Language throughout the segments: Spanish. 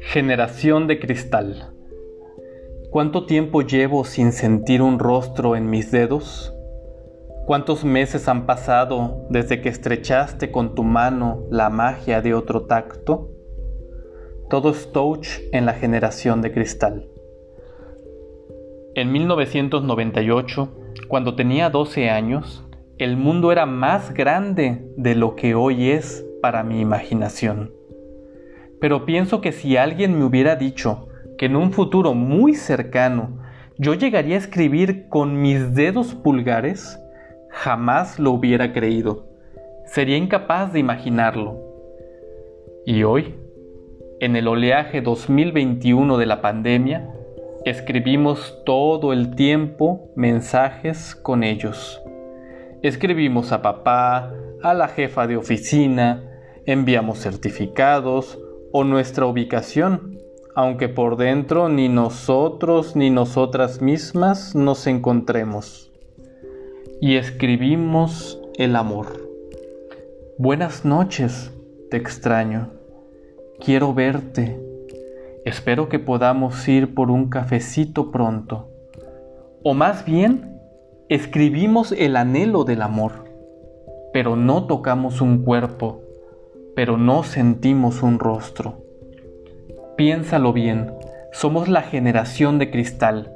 Generación de cristal. ¿Cuánto tiempo llevo sin sentir un rostro en mis dedos? ¿Cuántos meses han pasado desde que estrechaste con tu mano la magia de otro tacto? Todo es touch en la generación de cristal. En 1998, cuando tenía 12 años, el mundo era más grande de lo que hoy es para mi imaginación. Pero pienso que si alguien me hubiera dicho que en un futuro muy cercano yo llegaría a escribir con mis dedos pulgares, jamás lo hubiera creído. Sería incapaz de imaginarlo. Y hoy, en el oleaje 2021 de la pandemia, escribimos todo el tiempo mensajes con ellos. Escribimos a papá, a la jefa de oficina, enviamos certificados, o nuestra ubicación, aunque por dentro ni nosotros ni nosotras mismas nos encontremos. Y escribimos el amor. Buenas noches, te extraño. Quiero verte. Espero que podamos ir por un cafecito pronto. O más bien, escribimos el anhelo del amor, pero no tocamos un cuerpo pero no sentimos un rostro. Piénsalo bien, somos la generación de cristal,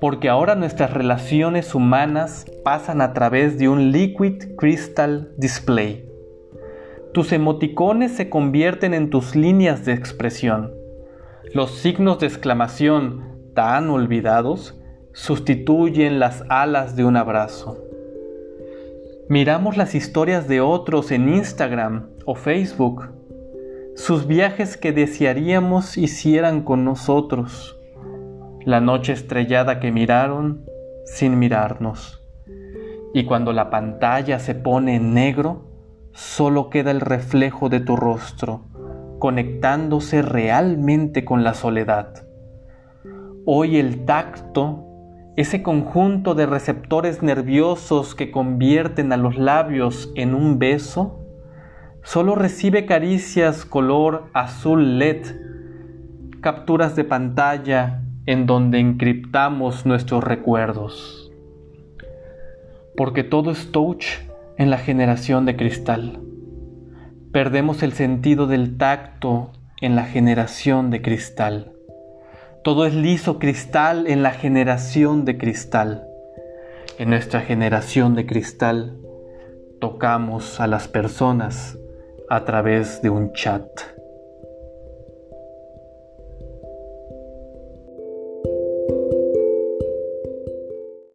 porque ahora nuestras relaciones humanas pasan a través de un Liquid Crystal Display. Tus emoticones se convierten en tus líneas de expresión. Los signos de exclamación tan olvidados sustituyen las alas de un abrazo. Miramos las historias de otros en Instagram o Facebook, sus viajes que desearíamos hicieran con nosotros, la noche estrellada que miraron sin mirarnos. Y cuando la pantalla se pone en negro, solo queda el reflejo de tu rostro, conectándose realmente con la soledad. Hoy el tacto ese conjunto de receptores nerviosos que convierten a los labios en un beso, solo recibe caricias color azul LED, capturas de pantalla en donde encriptamos nuestros recuerdos. Porque todo es touch en la generación de cristal. Perdemos el sentido del tacto en la generación de cristal. Todo es liso cristal en la generación de cristal. En nuestra generación de cristal tocamos a las personas a través de un chat.